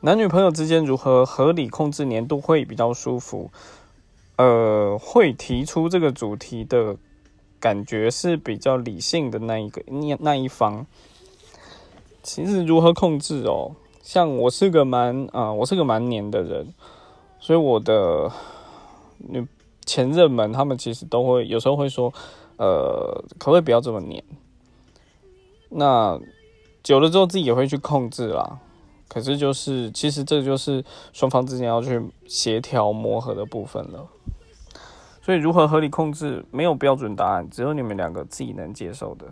男女朋友之间如何合理控制年度会比较舒服？呃，会提出这个主题的感觉是比较理性的那一个那那一方。其实如何控制哦？像我是个蛮啊，我是个蛮黏的人，所以我的女前任们他们其实都会有时候会说，呃，可不可以不要这么黏？那久了之后自己也会去控制啦。可是就是，其实这就是双方之间要去协调磨合的部分了。所以如何合理控制，没有标准答案，只有你们两个自己能接受的。